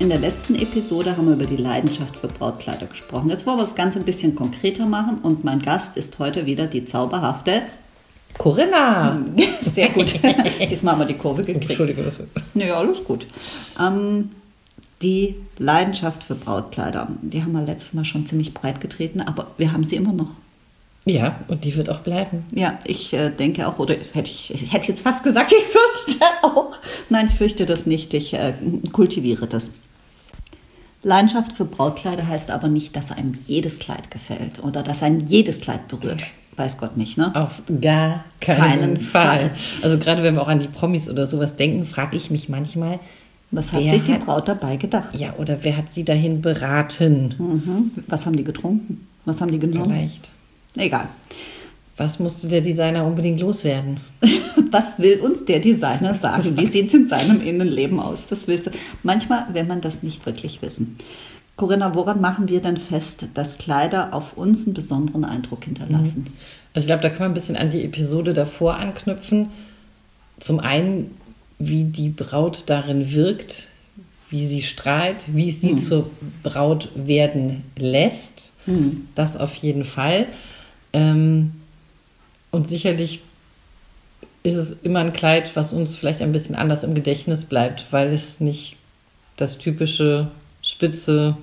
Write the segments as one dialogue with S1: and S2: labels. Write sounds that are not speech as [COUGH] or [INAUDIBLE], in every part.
S1: In der letzten Episode haben wir über die Leidenschaft für Brautkleider gesprochen. Jetzt wollen wir es ganz ein bisschen konkreter machen und mein Gast ist heute wieder die zauberhafte
S2: Corinna. [LAUGHS]
S1: Sehr gut. Diesmal haben wir die Kurve gekriegt.
S2: Entschuldige, was
S1: Ja, alles gut. Ähm, die Leidenschaft für Brautkleider, die haben wir letztes Mal schon ziemlich breit getreten, aber wir haben sie immer noch.
S2: Ja, und die wird auch bleiben.
S1: Ja, ich äh, denke auch, oder hätte ich, ich hätte jetzt fast gesagt, ich fürchte auch. Nein, ich fürchte das nicht. Ich äh, kultiviere das. Leidenschaft für Brautkleider heißt aber nicht, dass einem jedes Kleid gefällt oder dass ein jedes Kleid berührt. Weiß Gott nicht, ne?
S2: Auf gar keinen,
S1: Keinen
S2: Fall.
S1: Fall.
S2: Also gerade wenn wir auch an die Promis oder sowas denken, frage ich mich manchmal,
S1: Was hat sich die
S2: hat-
S1: Braut dabei gedacht?
S2: ja, oder wer hat sie dahin beraten?
S1: Mhm. Was haben die getrunken? Was haben die genommen?
S2: Vielleicht.
S1: Egal.
S2: Was musste der Designer unbedingt loswerden? [LAUGHS]
S1: Was will uns der Designer sagen? Wie sieht es in seinem Innenleben aus? Das willst du. Manchmal will man das nicht wirklich wissen. Corinna, woran machen wir denn fest, dass Kleider auf uns einen besonderen Eindruck hinterlassen?
S2: Also ich glaube, da kann man ein bisschen an die Episode davor anknüpfen. Zum einen, wie die Braut darin wirkt, wie sie strahlt, wie es sie zur Braut werden lässt. Das auf jeden Fall. Ähm, und sicherlich ist es immer ein Kleid, was uns vielleicht ein bisschen anders im Gedächtnis bleibt, weil es nicht das typische spitze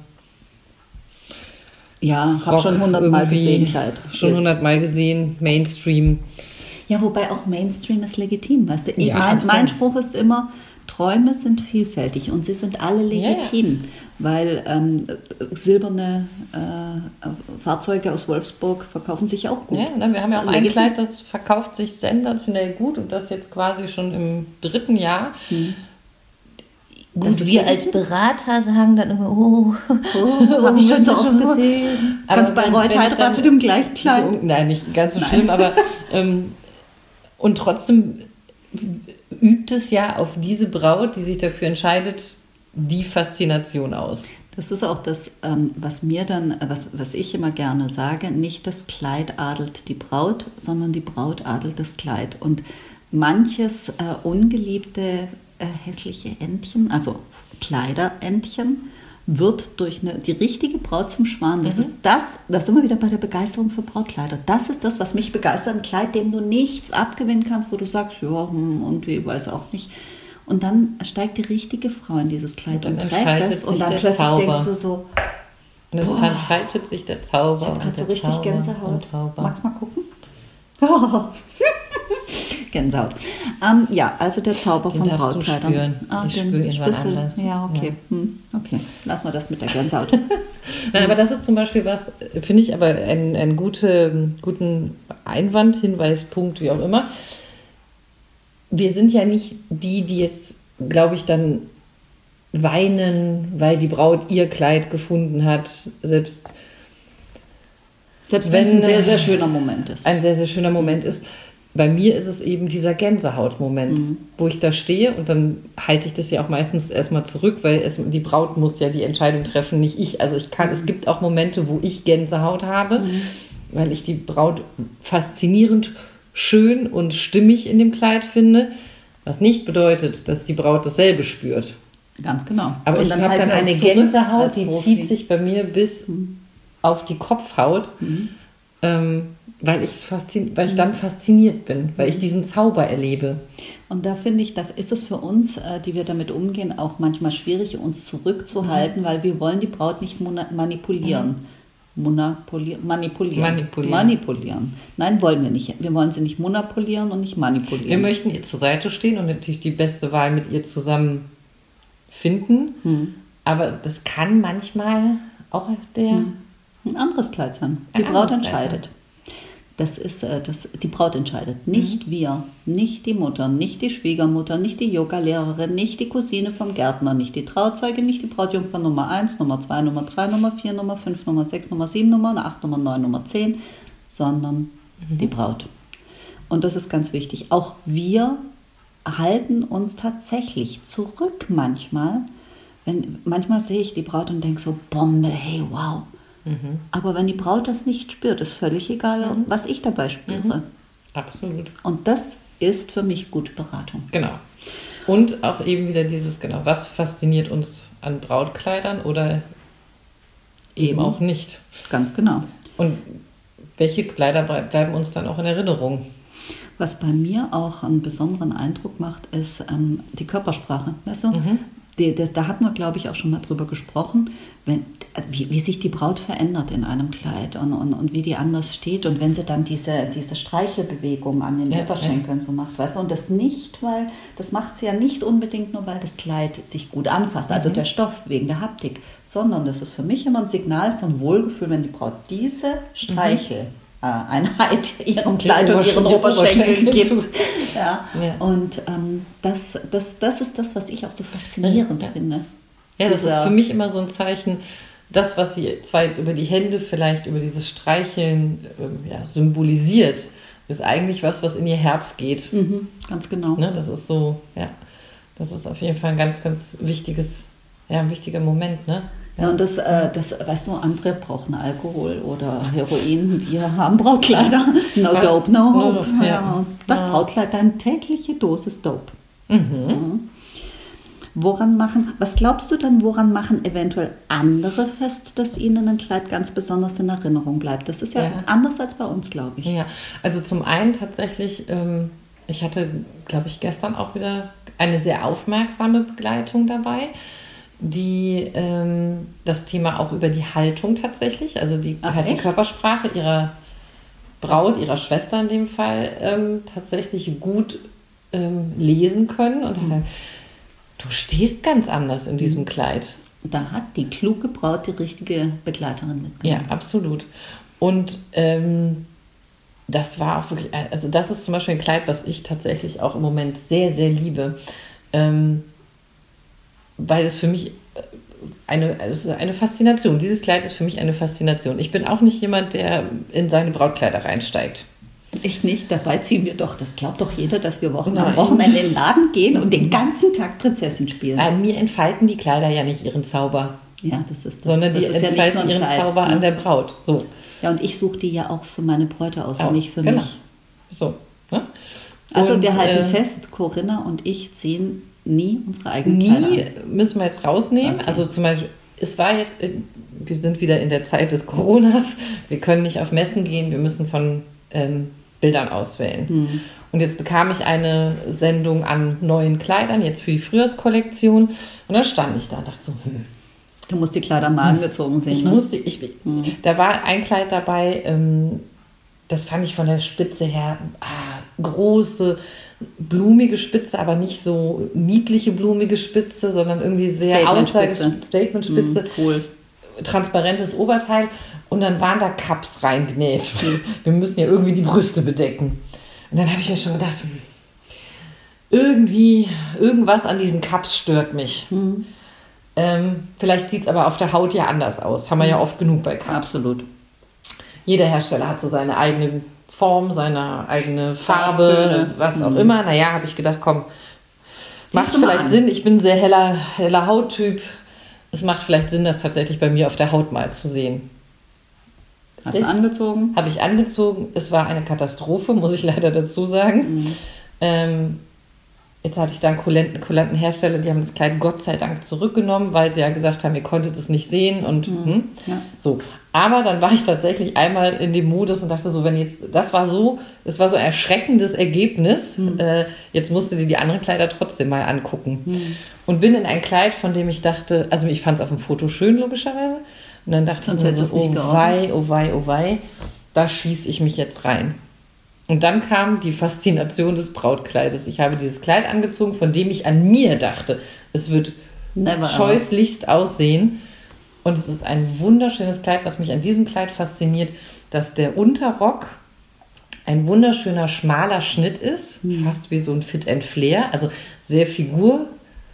S1: Ja, habe schon hundertmal gesehen, Kleid.
S2: Schon hundertmal gesehen, Mainstream.
S1: Ja, wobei auch Mainstream ist legitim, weißt du?
S2: Ja,
S1: mein, mein Spruch ist immer, Träume sind vielfältig und sie sind alle legitim, weil ähm, silberne äh, Fahrzeuge aus Wolfsburg verkaufen sich auch gut.
S2: Ja, ne, wir haben ja auch ein. Kleid, das verkauft sich sensationell gut und das jetzt quasi schon im dritten Jahr.
S1: Hm.
S2: Gut,
S3: wir als. Berater sagen dann immer, oh,
S1: Oh, [LAUGHS] habe ich schon so
S3: das
S1: oft
S3: schon-
S1: gesehen. Ganz Bayreuth heiratet im gleichen Kleid.
S2: So, nein, nicht ganz so schlimm, aber ähm, und trotzdem übt es ja auf diese Braut, die sich dafür entscheidet, die Faszination aus.
S1: Das ist auch das, ähm, was mir dann, äh, was, was ich immer gerne sage, nicht das Kleid adelt die Braut, sondern die Braut adelt das Kleid. Und manches äh, ungeliebte äh, hässliche Entchen, also Kleiderentchen, wird durch eine, die richtige Braut zum Schwan. Das ist das, da sind wir wieder bei der Begeisterung für Brautkleider. Das ist das, was mich begeistert. Ein Kleid, dem du nichts abgewinnen kannst, wo du sagst, ja, hm, irgendwie weiß auch nicht. Und dann steigt die richtige Frau in dieses Kleid
S2: Und
S1: und, trägt das und dann plötzlich
S2: Zauber.
S1: denkst du so,
S2: Und es entfaltet sich der Zauber.
S1: ich habe gerade so richtig
S2: Zauber
S1: Gänsehaut. Magst mal gucken? [LAUGHS] Gänsehaut. Ähm, ja, also der Zauber
S2: Den
S1: von Brautkleidern.
S2: spüren. Ich spüre ihn wann anders.
S1: Ja, okay. Hm, okay. Lassen wir das mit der Gänsehaut. [LAUGHS]
S2: Nein, aber das ist zum Beispiel was, äh, finde ich aber einen, einen gute, guten Einwand, Hinweis, Punkt, wie auch immer. Wir sind ja nicht die, die jetzt, glaube ich, dann weinen, weil die Braut ihr Kleid gefunden hat. Selbst
S1: Selbst wenn es ein
S2: Wenn,
S1: sehr, sehr schöner Moment ist.
S2: ein sehr, sehr schöner Moment ist. Bei mir ist es eben dieser Gänsehautmoment, wo ich da stehe und dann halte ich das ja auch meistens erstmal zurück, weil es, die Braut muss ja die Entscheidung treffen, nicht ich. Also ich kann, es gibt auch Momente, wo ich Gänsehaut habe, weil ich die Braut faszinierend, schön und stimmig in dem Kleid finde, was nicht bedeutet, dass die Braut dasselbe spürt.
S1: Ganz genau.
S2: Aber
S1: Und
S2: ich habe dann
S1: wir uns
S2: eine Gänsehaut, die zieht sich bei mir bis auf die Kopfhaut, ähm, weil, faszin weil ich dann fasziniert bin, weil ich diesen Zauber erlebe.
S1: Und da finde ich, da ist es für uns, äh, die wir damit umgehen, auch manchmal schwierig, uns zurückzuhalten, weil wir wollen die Braut nicht manipulieren. Monapoli- manipulieren.
S2: Manipulieren.
S1: Manipulieren. Nein, wollen wir nicht. Wir wollen sie nicht monopolieren und nicht manipulieren.
S2: Wir möchten ihr zur Seite stehen und natürlich die beste Wahl mit ihr zusammen finden. Aber das kann manchmal auch der.
S1: ein anderes Kleid sein.
S2: Ein
S1: Die Braut entscheidet. Das ist, äh, das, die Braut entscheidet, nicht
S2: Mhm.
S1: wir, nicht die Mutter, nicht die Schwiegermutter, nicht die Yogalehrerin, nicht die Cousine vom Gärtner, nicht die Trauzeuge, nicht die Brautjungfer Nummer 1, Nummer 2, Nummer 3, Nummer 4, Nummer 5, Nummer 6, Nummer 7, Nummer 8, Nummer 9, Nummer 10, sondern
S2: Mhm.
S1: die Braut. Und das ist ganz wichtig. Auch wir halten uns tatsächlich zurück manchmal. Wenn, manchmal sehe ich die Braut und denke so, Bombe, hey, wow.
S2: Mhm.
S1: Aber wenn die Braut das nicht spürt, ist völlig egal, was ich dabei spüre.
S2: Absolut.
S1: Und das ist für mich gute Beratung.
S2: Genau. Und auch eben wieder dieses, genau, was fasziniert uns an Brautkleidern oder eben
S1: Eben.
S2: auch nicht.
S1: Ganz genau.
S2: Und welche Kleider ble- bleiben uns dann auch in Erinnerung?
S1: Was bei mir auch einen besonderen Eindruck macht, ist ähm, die Körpersprache. Weißt du?
S2: Mhm.
S1: Die, das, da hatten wir, glaube ich, auch schon mal drüber gesprochen, wenn, wie, wie sich die Braut verändert in einem Kleid und, und, und wie die anders steht. Und wenn sie dann diese, diese Streichelbewegung an den
S2: Ja,
S1: Oberschenkeln so macht, weißt du, und das nicht, weil, das macht sie ja nicht unbedingt nur, weil das Kleid sich gut anfasst,
S2: Mhm.
S1: also der Stoff wegen der Haptik, sondern das ist für mich immer ein Signal von Wohlgefühl, wenn die Braut diese Streichel. äh, Einheit [LAUGHS] ihrem Kleid und ihren
S2: Oberschenkel-
S1: Oberschenkeln
S2: Oberschenkel
S1: gibt. [LAUGHS] Ja.
S2: Ja.
S1: Und ähm, das, das, das ist das, was ich auch so faszinierend
S2: Ja.
S1: finde.
S2: Ja, das ist für mich immer so ein Zeichen, das, was sie zwar jetzt über die Hände vielleicht, über dieses Streicheln ähm, ja, symbolisiert, ist eigentlich was, was in ihr Herz geht.
S1: Mhm, ganz genau.
S2: Ne? Das ist so, ja, das ist auf jeden Fall ein ganz, ganz wichtiges, ja, ein wichtiger Moment, ne?
S1: Ja, und das, äh, das, weißt du, andere brauchen Alkohol oder Heroin. Wir haben Brautkleider. No dope, no hope.
S2: dope, ja.
S1: Das. Brautkleid, eine tägliche Dosis Dope.
S2: Mhm.
S1: Mhm. Woran machen, was glaubst du denn, woran machen eventuell andere fest, dass ihnen ein Kleid ganz besonders in Erinnerung bleibt? Das ist ja,
S2: Ja.
S1: anders als bei uns, glaube ich.
S2: Ja, also zum einen tatsächlich, ähm, ich hatte, glaube ich, gestern auch wieder eine sehr aufmerksame Begleitung dabei, die ähm, das Thema auch über die Haltung tatsächlich, also die,
S1: Ach,
S2: halt die? Körpersprache ihrer Braut, ihrer Schwester in dem Fall, ähm, tatsächlich gut ähm, lesen können und hat dann, du stehst ganz anders in diesem Kleid.
S1: Da hat die kluge Braut die richtige Begleiterin mitgenommen.
S2: Ja, absolut. Und ähm, das war auch wirklich, also das ist zum Beispiel ein Kleid, was ich tatsächlich auch im Moment sehr, sehr liebe. Ähm, weil es für mich äh, eine, also eine Faszination, dieses Kleid ist für mich eine Faszination. Ich bin auch nicht jemand, der in seine Brautkleider reinsteigt.
S1: Ich nicht, dabei ziehen wir doch, das glaubt doch jeder, dass wir Wochen
S2: Nein.
S1: am Wochenende in den Laden gehen und den ganzen Tag Prinzessin spielen.
S2: An mir entfalten die Kleider ja nicht ihren Zauber,
S1: Ja, das ist das.
S2: sondern
S1: das
S2: die
S1: ja
S2: entfalten
S1: ein
S2: ihren
S1: Kleid,
S2: Zauber
S1: ne?
S2: an der Braut. So.
S1: Ja, und ich suche die ja auch für meine Bräute aus
S2: Aus,
S1: und nicht für
S2: genau.
S1: mich.
S2: So. Ne?
S1: Also
S2: Und,
S1: wir halten
S2: äh,
S1: fest, Corinna und ich ziehen nie unsere eigenen Kleider
S2: Nie
S1: an.
S2: müssen wir jetzt rausnehmen.
S1: Okay.
S2: Also zum Beispiel, es war jetzt, äh, wir sind wieder in der Zeit des Coronas. Wir können nicht auf Messen gehen, wir müssen von ähm, Bildern auswählen.
S1: Hm.
S2: Und jetzt bekam ich eine Sendung an neuen Kleidern, jetzt für die Frühjahrskollektion. Und dann stand ich da und dachte so, hm,
S1: Du musst die Kleider mal angezogen sehen.
S2: ich
S1: ne?
S2: musste, ich, da war ein Kleid dabei, ähm, das fand ich von der Spitze her ah, große, blumige Spitze, aber nicht so niedliche blumige Spitze, sondern irgendwie sehr
S1: Statementspitze.
S2: Aussage- Statementspitze,
S1: Hm, cool.
S2: transparentes Oberteil und dann waren da Cups reingenäht. Wir müssen ja irgendwie die Brüste bedecken. Und dann habe ich mir schon gedacht, hm, irgendwie, irgendwas an diesen Cups stört mich. Ähm, vielleicht sieht es aber auf der Haut ja anders aus. Haben wir ja oft genug bei Cups.
S1: Absolut.
S2: Jeder Hersteller hat so seine eigene Form, seine eigene Farbe,
S1: Farbtöne.
S2: was auch
S1: Mhm.
S2: immer. Naja, habe ich gedacht, komm, macht vielleicht
S1: an.
S2: Sinn. Ich bin ein sehr heller, heller Hauttyp. Es macht vielleicht Sinn, das tatsächlich bei mir auf der Haut mal zu sehen.
S1: Hast du angezogen?
S2: Habe ich angezogen. Es war eine Katastrophe, muss ich leider dazu sagen. Ähm, jetzt hatte ich da einen kulanten, kulanten Hersteller, die haben das Kleid Gott sei Dank zurückgenommen, weil sie ja gesagt haben, ihr konntet es nicht sehen und hm.
S1: Ja.
S2: so. Aber dann war ich tatsächlich einmal in dem Modus und dachte so, wenn jetzt, das war so, das war so ein erschreckendes Ergebnis. Äh, jetzt musste dir die anderen Kleider trotzdem mal angucken. Und bin in ein Kleid, von dem ich dachte, also ich fand es auf dem Foto schön, logischerweise. Und dann dachte
S1: Sonst
S2: ich mir so, oh wei, oh wei, oh wei, da schieße ich mich jetzt rein. Und dann kam die Faszination des Brautkleides. Ich habe dieses Kleid angezogen, von dem ich an mir dachte, es wird
S1: Never ever.
S2: scheußlichst aussehen. Und es ist ein wunderschönes Kleid, was mich an diesem Kleid fasziniert, dass der Unterrock ein wunderschöner schmaler Schnitt ist,
S1: Hm.
S2: fast wie so ein Fit and Flair, also sehr Figur.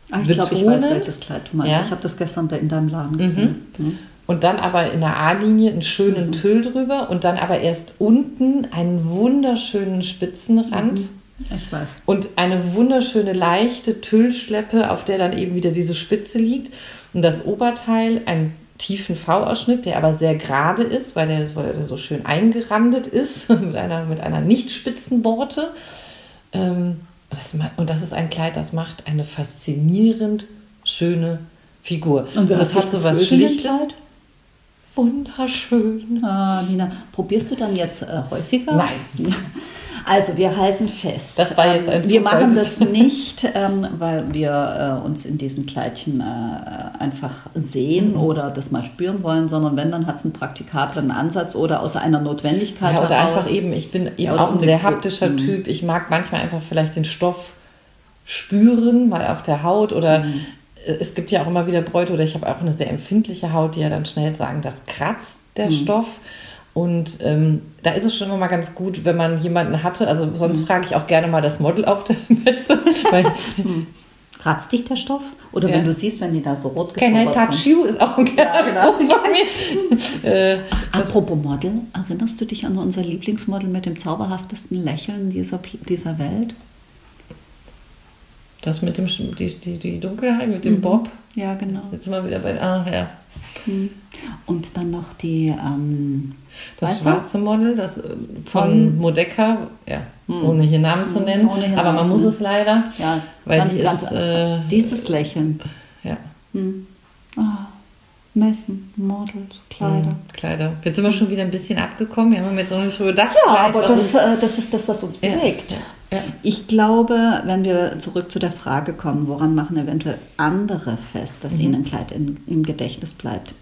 S1: Ah, ich glaube, ich weiß, welches Kleid du meinst.
S2: Ja.
S1: Ich habe das gestern da in deinem Laden gesehen. Mhm.
S2: und dann aber in der A-Linie einen schönen
S1: Mhm.
S2: Tüll drüber und dann aber erst unten einen wunderschönen Spitzenrand.
S1: Mhm. Ich weiß.
S2: Und eine wunderschöne leichte Tüllschleppe, auf der dann eben wieder diese Spitze liegt. Und das Oberteil einen tiefen V-Ausschnitt, der aber sehr gerade ist, weil der, weil der so schön eingerandet ist [LAUGHS] mit einer, mit einer nicht spitzen Borte. Ähm, das, und das ist ein Kleid, das macht eine faszinierend schöne Figur.
S1: Und
S2: das hat so was Schlichtes.
S1: Kleid?
S2: Wunderschön.
S1: Ah, Nina, probierst du dann jetzt äh, häufiger?
S2: Nein. [LAUGHS]
S1: Also wir halten fest.
S2: Das war jetzt ein
S1: ähm, Wir
S2: Zufall.
S1: machen das nicht, ähm, weil wir äh, uns in diesen Kleidchen äh, einfach sehen
S2: Mhm.
S1: oder das mal spüren wollen, sondern wenn, dann hat es einen praktikablen Ansatz oder aus einer Notwendigkeit
S2: Ja, oder
S1: heraus.
S2: einfach eben, ich bin eben
S1: Ja,
S2: auch ein sehr
S1: eine Gru-
S2: haptischer
S1: Mhm.
S2: Typ. Ich mag manchmal einfach vielleicht den Stoff spüren, mal auf der Haut oder
S1: Mhm.
S2: äh, es gibt ja auch immer wieder Bräute oder ich habe auch eine sehr empfindliche Haut, die ja dann schnell sagen, das kratzt der
S1: Mhm.
S2: Stoff. Und ähm, da ist es schon immer mal ganz gut, wenn man jemanden hatte. Also sonst
S1: Mhm.
S2: frage ich auch gerne mal das Model auf der [LAUGHS] Messe. Weil,
S1: Kratzt dich der Stoff? Oder
S2: Ja.
S1: wenn du siehst, wenn die da so rot
S2: Can I touch you? Ist auch ein
S1: Ja, genau.
S2: Von mir. [LAUGHS] äh,
S1: Apropos Model, erinnerst du dich an unser Lieblingsmodel mit dem zauberhaftesten Lächeln dieser, dieser Welt?
S2: das mit dem die, die, die Dunkelheit, mit
S1: Mhm.
S2: dem Bob.
S1: Ja, genau.
S2: Jetzt sind wir wieder bei. Ah, ja.
S1: Und dann noch die, ähm,
S2: Das
S1: weißt du?
S2: schwarze Model, das äh, von Modecca, ja, ohne hier Namen zu nennen,
S1: ohne hier
S2: aber man muss
S1: nennen.
S2: es leider,
S1: Ja,
S2: weil
S1: ganz-
S2: die ist, äh,
S1: dieses Lächeln.
S2: ja,
S1: Ah, Messen, Models, Kleider.
S2: Kleider. Jetzt sind wir schon wieder ein bisschen abgekommen, wir haben jetzt noch nicht über das
S1: Ja,
S2: Kleid,
S1: aber das,
S2: uns-
S1: äh, das ist das, was uns bewegt.
S2: ja, ja.
S1: Ich glaube, wenn wir zurück zu der Frage kommen, woran machen eventuell andere fest, dass ihnen ein Kleid in, im Gedächtnis bleibt?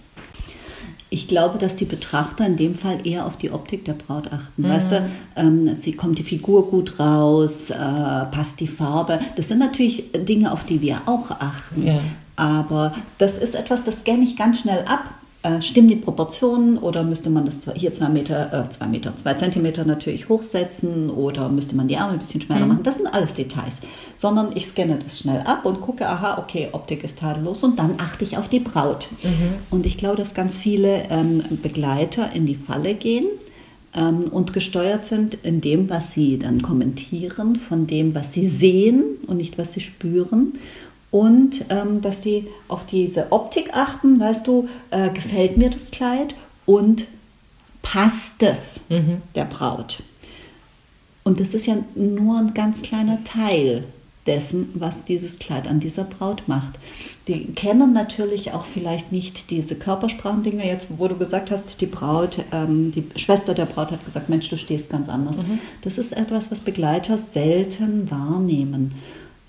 S1: Ich glaube, dass die Betrachter in dem Fall eher auf die Optik der Braut achten. Weißt du, ähm, sie kommt die Figur gut raus, äh, passt die Farbe. Das sind natürlich Dinge, auf die wir auch achten.
S2: Ja.
S1: Aber das ist etwas, das scanne ich ganz schnell ab. Äh, stimmen die Proportionen oder müsste man das hier zwei Meter, äh, zwei Meter, zwei Zentimeter natürlich hochsetzen oder müsste man die Ärmel ein bisschen schmäler machen? Das sind alles Details. Sondern ich scanne das schnell ab und gucke, aha, okay, Optik ist tadellos und dann achte ich auf die Braut. Und ich glaube, dass ganz viele ähm, Begleiter in die Falle gehen ähm, und gesteuert sind in dem, was sie dann kommentieren, von dem, was sie sehen und nicht, was sie spüren. Und ähm, dass sie auf diese Optik achten, weißt du, äh, gefällt mir das Kleid und passt es der Braut. Und das ist ja nur ein ganz kleiner Teil dessen, was dieses Kleid an dieser Braut macht. Die kennen natürlich auch vielleicht nicht diese Körpersprachendinge. Jetzt, wo du gesagt hast, die Braut, ähm, die Schwester der Braut hat gesagt, Mensch, du stehst ganz anders. Das ist etwas, was Begleiter selten wahrnehmen.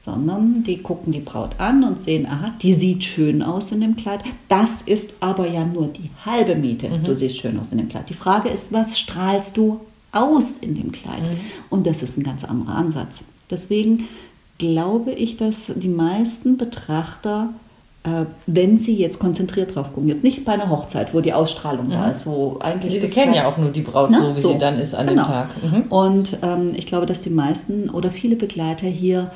S1: Sondern die gucken die Braut an und sehen, aha, die sieht schön aus in dem Kleid. Das ist aber ja nur die halbe Miete. Du siehst schön aus in dem Kleid. Die Frage ist, was strahlst du aus in dem Kleid? Und das ist ein ganz anderer Ansatz. Deswegen glaube ich, dass die meisten Betrachter, äh, wenn sie jetzt konzentriert drauf gucken, jetzt nicht bei einer Hochzeit, wo die Ausstrahlung da ist, wo eigentlich das
S2: kennen ja auch nur die Braut
S1: Ne?
S2: so, wie sie dann ist an
S1: genau.
S2: dem Tag. Mhm.
S1: Und ähm, ich glaube, dass die meisten oder viele Begleiter hier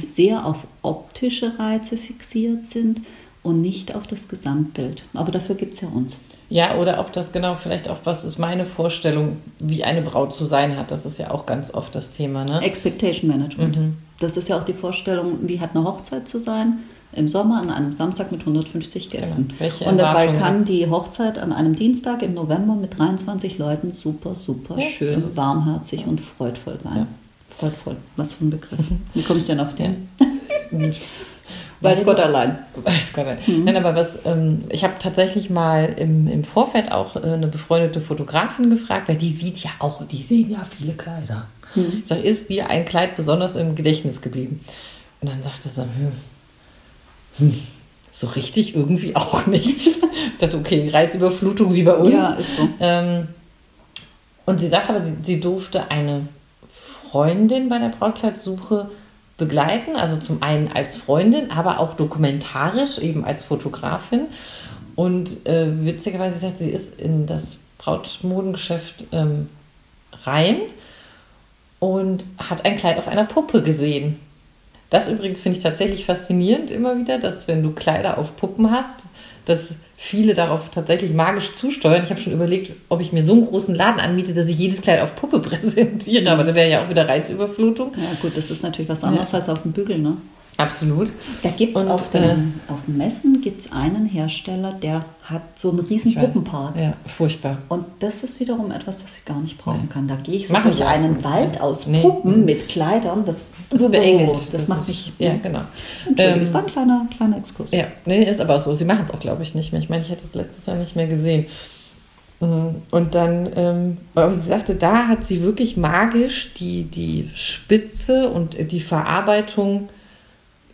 S1: sehr auf optische Reize fixiert sind und nicht auf das Gesamtbild. Aber dafür gibt es ja uns.
S2: Ja, oder auch das genau, vielleicht auch, was ist meine Vorstellung, wie eine Braut zu sein hat. Das ist ja auch ganz oft das Thema. Ne?
S1: Expectation Management.
S2: Mhm.
S1: Das ist ja auch die Vorstellung, wie hat eine Hochzeit zu sein? Im Sommer an einem Samstag mit 150 Gästen.
S2: Genau.
S1: Und dabei kann die Hochzeit an einem Dienstag im November mit 23 Leuten super, super
S2: Ja,
S1: schön, warmherzig und freudvoll sein.
S2: Ja.
S1: Freudvoll. Was für ein Begriff. Wie komme ich denn auf den?
S2: Ja. [LAUGHS] [LAUGHS]
S1: Weiß Gott allein.
S2: Weiß Gott. Nein, aber was, ähm, ich habe tatsächlich mal im, im Vorfeld auch äh, eine befreundete Fotografin gefragt, weil die sieht ja auch, die sehen ja viele Kleider. Ich sage, ist dir ein Kleid besonders im Gedächtnis geblieben? Und dann sagte sie, hm, hm, so richtig irgendwie auch nicht. [LAUGHS] Ich dachte, okay, Reizüberflutung wie bei uns.
S1: Ja, ist so.
S2: Ähm, und sie sagt aber, sie, sie durfte eine Freundin bei der Brautkleidsuche begleiten, also zum einen als Freundin, aber auch dokumentarisch, eben als Fotografin. Und äh, witzigerweise sagt sie, ist in das Brautmodengeschäft ähm, rein und hat ein Kleid auf einer Puppe gesehen. Das übrigens finde ich tatsächlich faszinierend immer wieder, dass wenn du Kleider auf Puppen hast, dass viele darauf tatsächlich magisch zusteuern. Ich habe schon überlegt, ob ich mir so einen großen Laden anmiete, dass ich jedes Kleid auf Puppe [LAUGHS] präsentiere, aber da wäre ja auch wieder Reizüberflutung.
S1: Ja gut, das ist natürlich was anderes ja. als auf dem Bügel, ne?
S2: Absolut.
S1: Da gibt es auf, äh, auf Messen gibt's einen Hersteller, der hat so einen riesen Puppenpark.
S2: Ja, furchtbar.
S1: Und das ist wiederum etwas, das ich gar nicht brauchen nee. kann. Da gehe ich so durch einen Wald aus nee. Puppen mit Kleidern. Das,
S2: das ist beengend.
S1: Das, das macht mich.
S2: Ja, genau.
S1: Entschuldigung, ähm, das war ein kleiner, kleiner Exkurs.
S2: Ja, nee, ist aber auch so. Sie machen es auch, glaube ich, nicht mehr. Ich meine, ich hätte es letztes Jahr nicht mehr gesehen. Mhm. Und dann, ähm, aber sie sagte, da hat sie wirklich magisch die, die Spitze und die Verarbeitung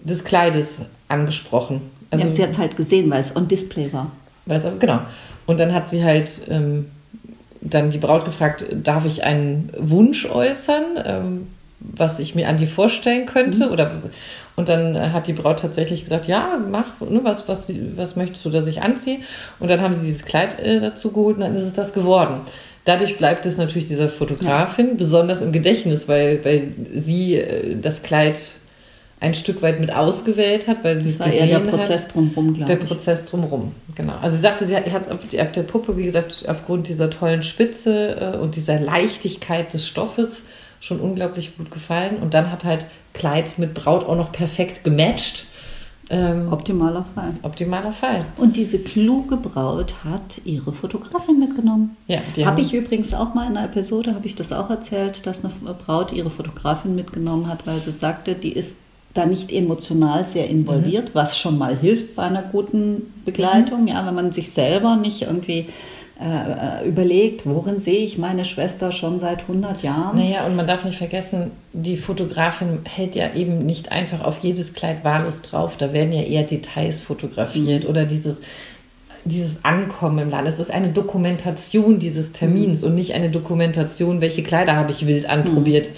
S2: des Kleides angesprochen.
S1: Also, ja, sie hat es halt gesehen, weil es on Display war.
S2: Weil es, genau. Und dann hat sie halt ähm, dann die Braut gefragt, darf ich einen Wunsch äußern, ähm, was ich mir an die vorstellen könnte? Mhm. Oder, und dann hat die Braut tatsächlich gesagt, ja, mach, ne, was, was, was möchtest du, dass ich anziehe? Und dann haben sie dieses Kleid äh, dazu geholt und dann ist es das geworden. Dadurch bleibt es natürlich dieser Fotografin ja. besonders im Gedächtnis, weil, weil sie äh, das Kleid ein Stück weit mit ausgewählt hat, weil sie
S1: das war eher der Prozess hat, drumherum,
S2: glaube ich. Der Prozess drumherum, genau. Also sie sagte, sie hat es auf, auf, der Puppe, wie gesagt, aufgrund dieser tollen Spitze äh, und dieser Leichtigkeit des Stoffes schon unglaublich gut gefallen. Und dann hat halt Kleid mit Braut auch noch perfekt gematcht.
S1: Ähm, optimaler Fall.
S2: Optimaler Fall.
S1: Und diese kluge Braut hat ihre Fotografin mitgenommen.
S2: Ja,
S1: habe ich übrigens auch mal in einer Episode, habe ich das auch erzählt, dass eine Braut ihre Fotografin mitgenommen hat, weil sie sagte, die ist da nicht emotional sehr involviert, mhm. was schon mal hilft bei einer guten Begleitung, mhm. ja, wenn man sich selber nicht irgendwie äh, überlegt, worin sehe ich meine Schwester schon seit 100 Jahren.
S2: Naja, und man darf nicht vergessen, die Fotografin hält ja eben nicht einfach auf jedes Kleid wahllos drauf, da werden ja eher Details fotografiert mhm. oder dieses dieses Ankommen im Land. Es ist eine Dokumentation dieses Termins mhm. und nicht eine Dokumentation, welche Kleider habe ich wild anprobiert.
S1: Mhm.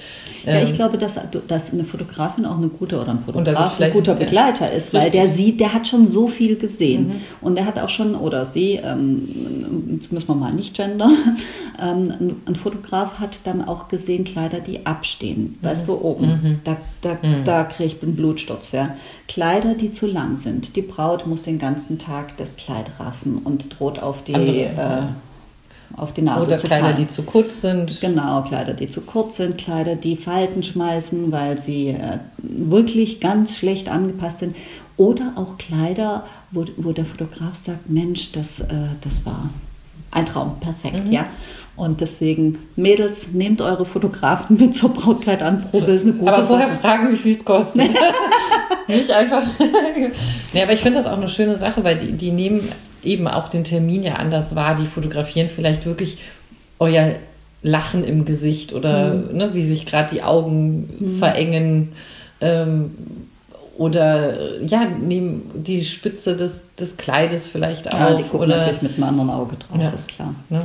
S1: Ja, ich ähm, glaube, dass, dass eine Fotografin auch eine gute oder ein Fotograf ein guter Begleiter ist, weil der sieht, der hat schon so viel gesehen. Mhm. Und der hat auch schon, oder sie, ähm, jetzt müssen wir mal nicht gendern, [LAUGHS] ähm, ein Fotograf hat dann auch gesehen Kleider, die abstehen. Mhm. Weißt du, oben, mhm. da, da, mhm. da kriege ich einen Blutsturz. Ja. Kleider, die zu lang sind. Die Braut muss den ganzen Tag das Kleid raffen und droht auf die, äh, auf die Nase
S2: Oder
S1: zu
S2: Kleider,
S1: fallen.
S2: die zu kurz sind.
S1: Genau, Kleider, die zu kurz sind, Kleider, die Falten schmeißen, weil sie äh, wirklich ganz schlecht angepasst sind. Oder auch Kleider, wo, wo der Fotograf sagt, Mensch, das, äh, das war ein Traum, perfekt, mhm. ja. Und deswegen, Mädels, nehmt eure Fotografen mit zur Brautkleidanprobe, ist eine gute
S2: Aber vorher Sache. fragen, wie viel es kostet. [LAUGHS] Nicht einfach. [LAUGHS] nee, aber ich finde das auch eine schöne Sache, weil die, die nehmen eben auch den Termin ja anders wahr. Die fotografieren vielleicht wirklich euer Lachen im Gesicht oder mhm. ne, wie sich gerade die Augen mhm. verengen. Ähm, oder ja, nehmen die Spitze des, des Kleides vielleicht
S1: ja,
S2: auf.
S1: Die gucken
S2: oder,
S1: natürlich mit einem anderen Auge drauf, ja. ist klar. Ja.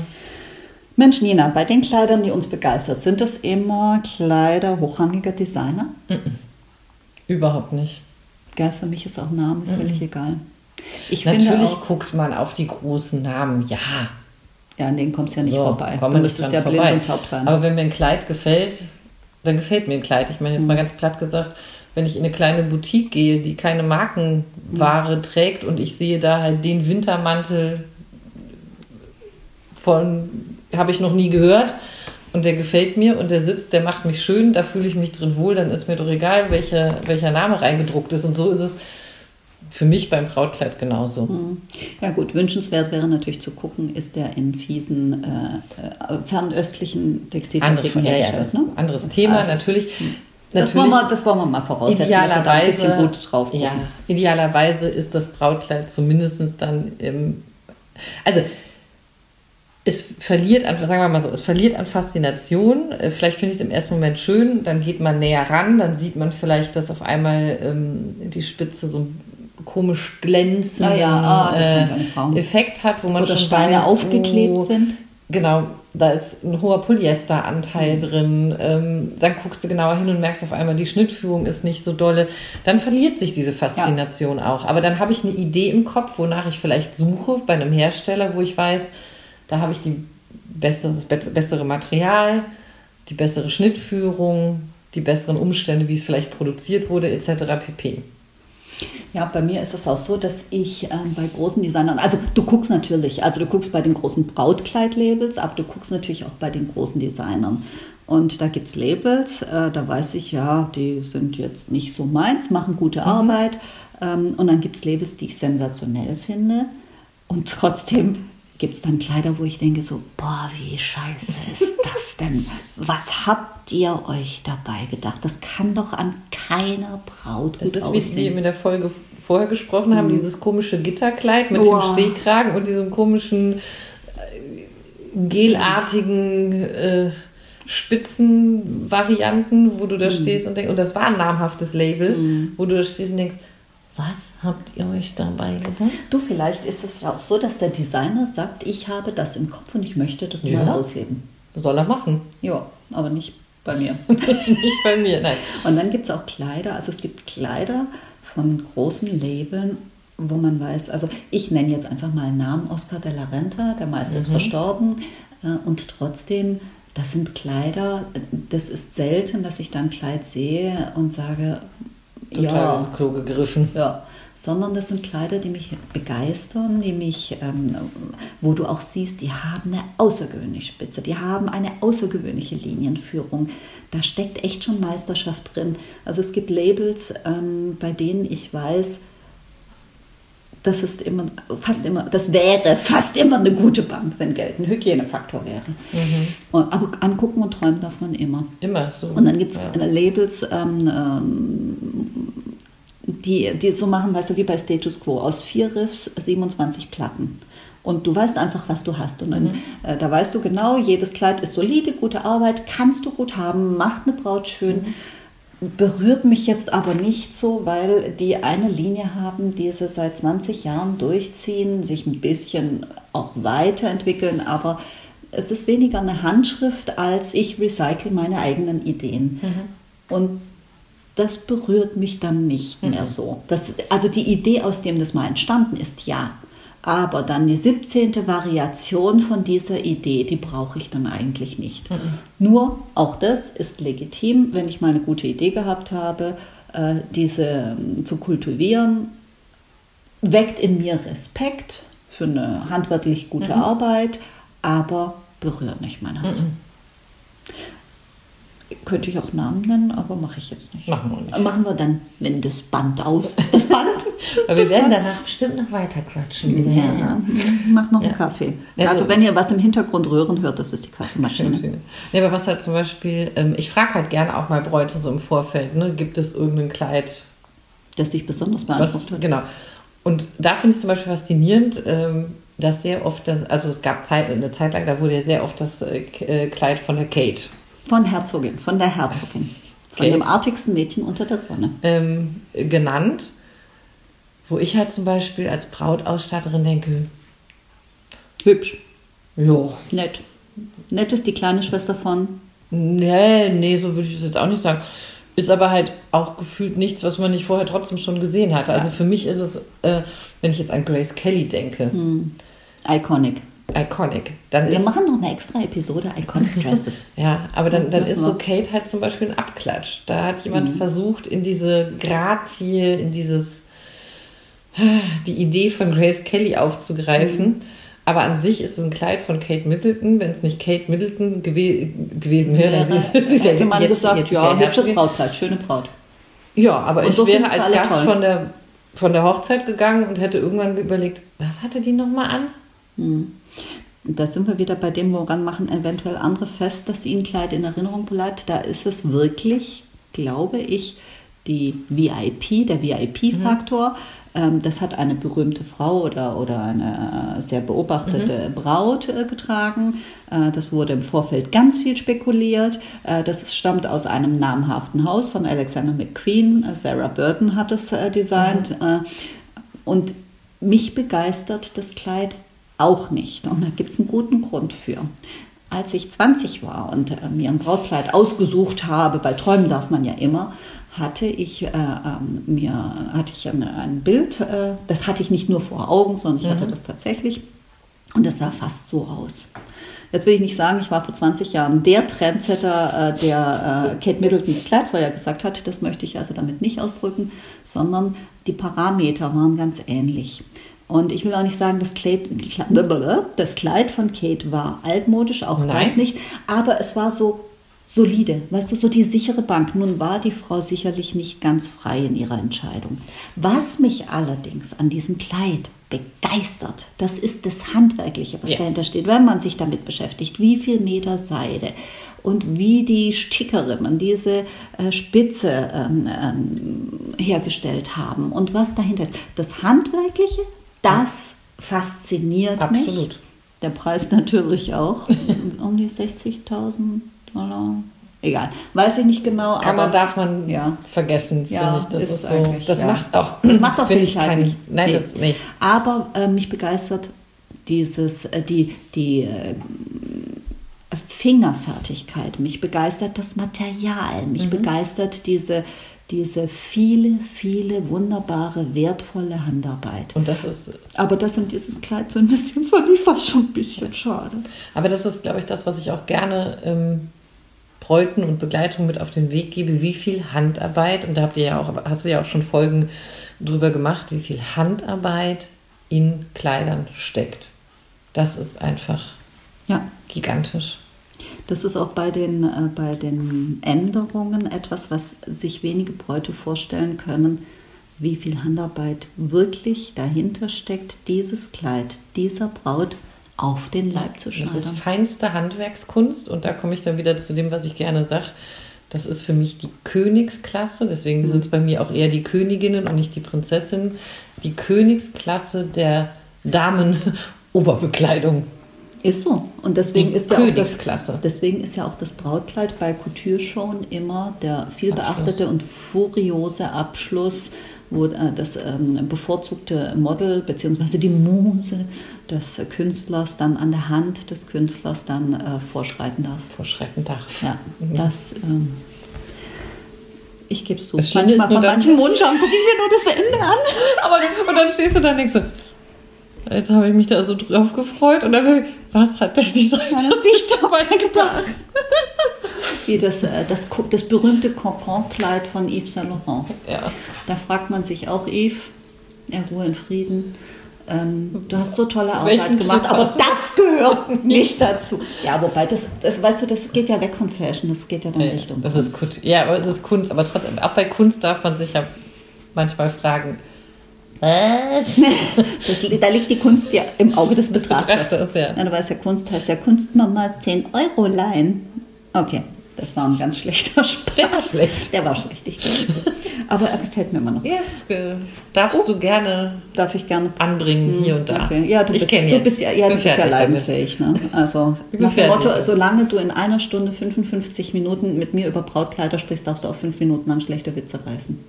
S1: Mensch, Nina, bei den Kleidern, die uns begeistert, sind das immer Kleider hochrangiger Designer? Mm
S2: -mm. Überhaupt nicht.
S1: Gell, für mich ist auch Name völlig mm egal.
S2: Ich Natürlich auch, guckt man auf die großen Namen, ja.
S1: Ja, an denen kommst du ja nicht
S2: so,
S1: vorbei.
S2: Du müsstest ja blind und taub sein. Aber wenn mir ein Kleid gefällt, dann gefällt mir ein Kleid. Ich meine jetzt mhm. mal ganz platt gesagt, wenn ich in eine kleine Boutique gehe, die keine Markenware mhm. trägt und ich sehe da halt den Wintermantel von, habe ich noch nie gehört und der gefällt mir und der sitzt, der macht mich schön, da fühle ich mich drin wohl, dann ist mir doch egal, welcher, welcher Name reingedruckt ist. Und so ist es für mich beim Brautkleid genauso.
S1: Mhm. Ja gut, wünschenswert wäre natürlich zu gucken, ist der in fiesen, äh, äh fernöstlichen Textilfabriken
S2: Andere. Ja, ja, ne? anderes Thema, also, natürlich.
S1: Das wollen, wir, das wollen wir mal voraussetzen,
S2: idealerweise,
S1: dass ein gut drauf
S2: Ja, idealerweise ist das Brautkleid zumindest dann im... Also es verliert an, sagen wir mal so, es verliert an Faszination. Äh, vielleicht finde ich es im ersten Moment schön, dann geht man näher ran, dann sieht man vielleicht, dass auf einmal ähm, die Spitze so komisch glänzenden
S1: ja, ja.
S2: Ah, äh, Effekt hat, wo man
S1: Oder
S2: schon
S1: Steine
S2: weiß,
S1: aufgeklebt
S2: oh,
S1: sind.
S2: Genau, da ist ein hoher Polyesteranteil mhm. drin. Ähm, dann guckst du genauer hin und merkst auf einmal, die Schnittführung ist nicht so dolle. Dann verliert sich diese Faszination ja. auch. Aber dann habe ich eine Idee im Kopf, wonach ich vielleicht suche bei einem Hersteller, wo ich weiß, da habe ich die bessere, das bessere Material, die bessere Schnittführung, die besseren Umstände, wie es vielleicht produziert wurde, etc. pp.
S1: Ja, bei mir ist es auch so, dass ich ähm, bei großen Designern, also du guckst natürlich, also du guckst bei den großen Brautkleidlabels, aber du guckst natürlich auch bei den großen Designern. Und da gibt es Labels, äh, da weiß ich, ja, die sind jetzt nicht so meins, machen gute mhm. Arbeit. Ähm, und dann gibt es Labels, die ich sensationell finde. Und trotzdem gibt es dann Kleider, wo ich denke so, boah, wie scheiße ist das denn? Was habt ihr euch dabei gedacht? Das kann doch an keiner Braut
S2: gut das ist, aussehen. wie wir in der Folge vorher gesprochen haben, mhm. dieses komische Gitterkleid mit oh. dem Stehkragen und diesem komischen äh, gelartigen äh, Spitzenvarianten, wo du da mhm. stehst und denkst, und das war ein namhaftes Label, mhm. wo du da stehst und denkst, was habt ihr euch dabei gedacht?
S1: Du, vielleicht ist es ja auch so, dass der Designer sagt, ich habe das im Kopf und ich möchte das ja. mal ausleben.
S2: Soll er machen.
S1: Ja, aber nicht bei mir. [LAUGHS]
S2: nicht bei mir, nein.
S1: Und dann gibt es auch Kleider, also es gibt Kleider von großen Labeln, wo man weiß, also ich nenne jetzt einfach mal einen Namen, Oscar de la Renta, der Meister mhm. ist verstorben äh, und trotzdem das sind Kleider, das ist selten, dass ich dann Kleid sehe und sage,
S2: total ja, ins Klo gegriffen.
S1: Ja, sondern das sind Kleider, die mich begeistern, die mich, ähm, wo du auch siehst, die haben eine außergewöhnliche Spitze, die haben eine außergewöhnliche Linienführung. Da steckt echt schon Meisterschaft drin. Also es gibt Labels, ähm, bei denen ich weiß, das ist immer fast immer, das wäre fast immer eine gute Bank, wenn Geld ein Hygienefaktor wäre. Mhm. Aber angucken und träumen darf man immer.
S2: Immer so.
S1: Und dann gibt es ja. Labels, ähm, ähm, die, die so machen, weißt du, wie bei Status Quo, aus vier Riffs 27 Platten. Und du weißt einfach, was du hast. Und dann, mhm. äh, da weißt du genau, jedes Kleid ist solide, gute Arbeit, kannst du gut haben, macht eine Braut schön. Mhm berührt mich jetzt aber nicht so, weil die eine Linie haben, die sie seit 20 Jahren durchziehen, sich ein bisschen auch weiterentwickeln, aber es ist weniger eine Handschrift, als ich recycle meine eigenen Ideen. Mhm. Und das berührt mich dann nicht mhm. mehr so. Das, also die Idee, aus dem das mal entstanden ist, ja. Aber dann die 17. Variation von dieser Idee, die brauche ich dann eigentlich nicht. Mhm. Nur, auch das ist legitim, wenn ich mal eine gute Idee gehabt habe, äh, diese ähm, zu kultivieren, weckt in mir Respekt für eine handwerklich gute mhm. Arbeit, aber berührt nicht mein Herz. Mhm. Könnte ich auch Namen nennen, aber mache ich jetzt nicht.
S2: Machen wir nicht.
S1: Machen wir dann, wenn das Band aus. Das Band. [LAUGHS]
S2: aber wir werden Band. danach bestimmt noch weiter quatschen.
S1: Ja, ja. Mach noch ja. einen Kaffee. Also, also, wenn ihr was im Hintergrund rühren hört, das ist die Kaffeemaschine.
S2: Ja, aber was halt zum Beispiel, ähm, ich frage halt gerne auch mal Bräute so im Vorfeld, ne? gibt es irgendein Kleid,
S1: das sich besonders beantwortet?
S2: Genau. Und da finde ich zum Beispiel faszinierend, ähm, dass sehr oft, das, also es gab Zeit, eine Zeit lang, da wurde ja sehr oft das äh, äh, Kleid von der Kate
S1: von Herzogin, von der Herzogin. Von Kate. dem artigsten Mädchen unter der Sonne.
S2: Ähm, genannt, wo ich halt zum Beispiel als Brautausstatterin denke,
S1: hübsch.
S2: Ja.
S1: Nett. Nett ist die kleine Schwester von.
S2: Nee, nee, so würde ich das jetzt auch nicht sagen. Ist aber halt auch gefühlt nichts, was man nicht vorher trotzdem schon gesehen hatte. Also für mich ist es, äh, wenn ich jetzt an Grace Kelly denke.
S1: Hm. Iconic.
S2: Iconic. Dann
S1: Wir ist, machen noch eine extra Episode Iconic [LAUGHS] Dresses.
S2: ja, aber dann, dann ist so Kate halt zum Beispiel ein Abklatsch. Da hat jemand mhm. versucht, in diese Grazie, in dieses [SIGHS] die Idee von Grace Kelly aufzugreifen. Mhm. Aber an sich ist es ein Kleid von Kate Middleton. Wenn es nicht Kate Middleton gew gewesen wäre,
S1: ja, [LAUGHS] dann sie hätte man jetzt, gesagt, jetzt ja, hübsches Brautkleid, schöne Braut.
S2: Ja, aber und ich so wäre als Gast von der, von der Hochzeit gegangen und hätte irgendwann überlegt, was hatte die nochmal an?
S1: Mhm. Da sind wir wieder bei dem, woran machen eventuell andere fest, dass ihnen Kleid in Erinnerung bleibt. Da ist es wirklich, glaube ich, die VIP, der VIP-Faktor. Mhm. Das hat eine berühmte Frau oder, oder eine äh, sehr beobachtete mhm. Braut äh, getragen. Äh, das wurde im Vorfeld ganz viel spekuliert. Das stammt aus einem namhaften Haus von Alexander McQueen. Sarah Burton hat es designt. Mhm. Und mich begeistert das Kleid auch nicht. Und da gibt es einen guten Grund für. Als ich 20 war und äh, mir ein Brautkleid ausgesucht habe, weil träumen darf man ja immer, hatte ich, äh, ähm, mir, hatte ich ein, ein Bild, äh, das hatte ich nicht nur vor Augen, sondern ich mhm. hatte das tatsächlich und das sah fast so aus. Jetzt will ich nicht sagen, ich war vor 20 Jahren der Trendsetter, äh, der äh, Kate Middletons Kleid vorher gesagt hat. Das möchte ich also damit nicht ausdrücken, sondern die Parameter waren ganz ähnlich. Und ich will auch nicht sagen, das Kleid, das Kleid von Kate war altmodisch, auch
S2: Nein.
S1: das nicht. Aber es war so solide, weißt du, so die sichere Bank. Nun war die Frau sicherlich nicht ganz frei in ihrer Entscheidung. Was mich allerdings an diesem Kleid begeistert, das ist das Handwerkliche, was
S2: Ja.
S1: dahinter steht, wenn man sich damit beschäftigt. Wie viel Meter Seide und wie die Stickerinnen diese äh, Spitze ähm, ähm, hergestellt haben und was dahinter ist. Das Handwerkliche, das fasziniert mich.
S2: Absolut.
S1: Der Preis natürlich auch. [LAUGHS] um die 60.000 Dollar. Egal. Weiß ich nicht genau.
S2: Kann
S1: aber
S2: man, darf man
S1: ja.
S2: vergessen,
S1: Ja,
S2: finde ich. Das
S1: ist
S2: ist, so. Das
S1: ja.
S2: macht auch.
S1: Das macht [CLEARS THROAT] auch
S2: finde ich
S1: nicht.
S2: Nein,
S1: Nee.
S2: das nicht.
S1: Aber äh, mich begeistert dieses, äh, die, die äh, Fingerfertigkeit, mich begeistert das Material, mich
S2: Mhm.
S1: begeistert diese, diese viele, viele wunderbare, wertvolle Handarbeit.
S2: Und das ist,
S1: Aber das in dieses Kleid zu investieren, [LAUGHS] fand ich fast schon ein bisschen schade.
S2: aber das ist, glaube ich, das, was ich auch gerne ähm, Bräuten und Begleitung mit auf den Weg gebe, wie viel Handarbeit, und da habt ihr ja auch, hast du ja auch schon Folgen drüber gemacht, wie viel Handarbeit in Kleidern steckt. Das ist einfach
S1: Ja.
S2: gigantisch.
S1: Das ist auch bei den, äh, bei den Änderungen etwas, was sich wenige Bräute vorstellen können, wie viel Handarbeit wirklich dahinter steckt, dieses Kleid dieser Braut auf den Leib zu
S2: Das ist feinste Handwerkskunst und da komme ich dann wieder zu dem, was ich gerne sage. Das ist für mich die Königsklasse, deswegen sind es bei mir auch eher die Königinnen und nicht die Prinzessinnen. Die Königsklasse der Damen-Oberbekleidung.
S1: Ist so. Und deswegen
S2: Die
S1: ist ja auch das, deswegen ist ja auch das Brautkleid bei Couture-Showen immer der viel beachtete und furiose Abschluss, wo äh, das ähm, bevorzugte Model bzw. die Muse des Künstlers dann an der Hand des Künstlers dann äh, vorschreiten darf.
S2: Vorschreckend darf.
S1: Ja, das. Ähm, ich gebe es zu.
S2: Schlimme
S1: Manchmal von manchen Wunschern gucke ich mir nur das Ende an. [LAUGHS]
S2: Aber und dann stehst du da und denkst so, jetzt habe ich mich da so drauf gefreut und dann, was hat der Designer sich dabei gedacht?
S1: Wie das, äh, das, das berühmte Concon-Kleid von Yves Saint Laurent.
S2: Ja.
S1: Da fragt man sich auch, Yves, er ruhe in Frieden. Ähm, du hast so tolle
S2: Welchen
S1: Arbeit gemacht,
S2: Trip
S1: aber das gehört nicht dazu. Ja, wobei, das, das, weißt du, das geht ja weg von Fashion, das geht ja dann
S2: Nee,
S1: Richtung
S2: das
S1: Kunst.
S2: ist Kunst. Ja, aber es ist Kunst. Aber trotzdem, auch bei Kunst darf man sich ja manchmal fragen, was? [LAUGHS]
S1: Das, da liegt die Kunst ja im Auge des Betrachters.
S2: Betrachters, ja.
S1: du weißt ja, Kunst heißt ja Kunstmama 10 Euro leihen. Okay, das war ein ganz schlechter Spaß.
S2: Der war schlecht.
S1: Der war schlecht, ich zu. Aber er gefällt mir immer noch.
S2: Äh, darfst du gerne
S1: Darf ich gerne.
S2: anbringen, hier und da.
S1: Hm, Okay. Ja, du
S2: ich
S1: bist, du bist ja, ja, du bist ja leidensfähig. Ne? Also [LAUGHS] nach dem. Motto, solange du in einer Stunde 55 Minuten mit mir über Brautkleider sprichst, darfst du auch fünf Minuten an schlechte Witze reißen.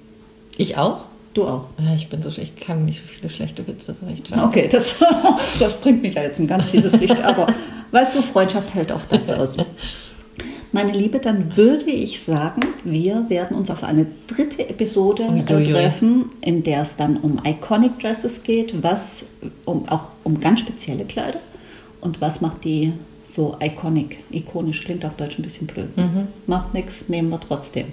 S2: Ich auch?
S1: Du auch.
S2: Ich bin so, ich kann nicht so viele schlechte Witze, das ist echt schade.
S1: Okay, das, [LAUGHS] das bringt mich ja jetzt in ganz vieles Licht. Aber weißt du, Freundschaft hält auch das aus. Meine Liebe, dann würde ich sagen, wir werden uns auf eine dritte Episode
S2: Uiuiui.
S1: treffen, in der es dann um Iconic Dresses geht, was um, auch um ganz spezielle Kleider und was macht die so iconic, ikonisch, klingt auf Deutsch ein bisschen blöd.
S2: Mhm.
S1: Macht nichts, nehmen wir trotzdem.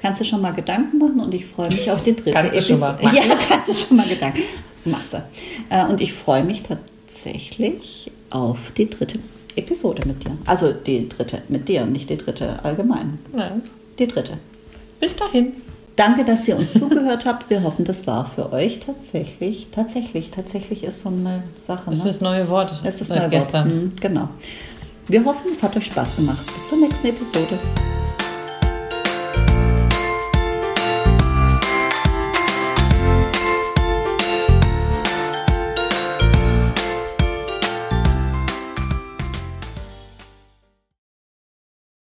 S1: Kannst du schon mal Gedanken machen und ich freue mich auf die dritte
S2: Kannst du schon mal.
S1: Episode.
S2: Mach
S1: Ja, [LAUGHS] kannst du schon mal Gedanken. Masse. Äh, Und ich freue mich tatsächlich auf die dritte Episode mit dir. Also die dritte mit dir, nicht die dritte allgemein.
S2: Nein.
S1: Die dritte.
S2: Bis dahin.
S1: Danke, dass ihr uns zugehört habt. Wir hoffen, das war für euch tatsächlich, tatsächlich, tatsächlich ist so eine Sache.
S2: Das ist
S1: Ne?
S2: das neue Wort
S1: Es ist
S2: seit
S1: neue Wort.
S2: gestern.
S1: Mhm, Genau. Wir hoffen, es hat euch Spaß gemacht. Bis zur nächsten Episode.